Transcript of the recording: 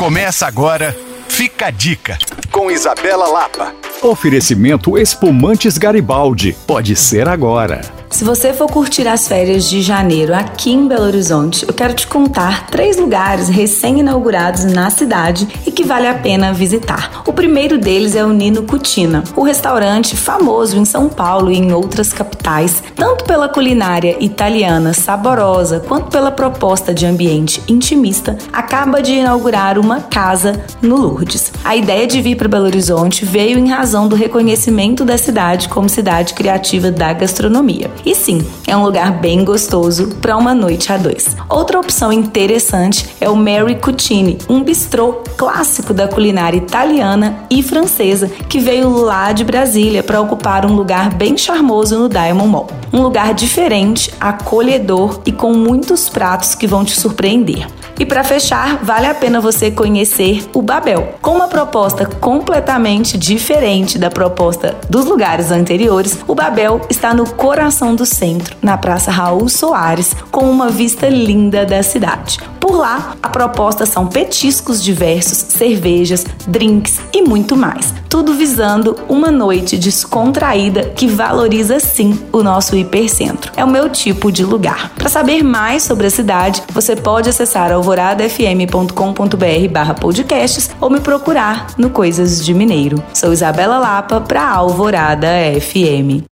Começa agora, fica a dica, com Isabela Lapa. Oferecimento Espumantes Garibaldi. Pode ser agora. Se você for curtir as férias de janeiro aqui em Belo Horizonte, eu quero te contar três lugares recém-inaugurados na cidade e que vale a pena visitar. O primeiro deles é o Nino Cutina, o restaurante famoso em São Paulo e em outras capitais, tanto pela culinária italiana saborosa quanto pela proposta de ambiente intimista, acaba de inaugurar uma casa no Lourdes. A ideia de vir para Belo Horizonte veio em razão do reconhecimento da cidade como cidade criativa da gastronomia. E sim, é um lugar bem gostoso para uma noite a dois. Outra opção interessante é o Mary Cucini, um bistrô clássico da culinária italiana e francesa que veio lá de Brasília para ocupar um lugar bem charmoso no Diamond Mall. Um lugar diferente, acolhedor e com muitos pratos que vão te surpreender. E para fechar, vale a pena você conhecer o Babel. Com uma proposta completamente diferente da proposta dos lugares anteriores, o Babel está no coração do centro, na Praça Raul Soares, com uma vista linda da cidade. Por lá, a proposta são petiscos diversos, cervejas, drinks e muito mais. Tudo visando uma noite descontraída que valoriza sim o nosso hipercentro. É o meu tipo de lugar. Para saber mais sobre a cidade, você pode acessar alvoradafm.com.br podcasts ou me procurar no Coisas de Mineiro. Sou Isabela Lapa para Alvorada FM.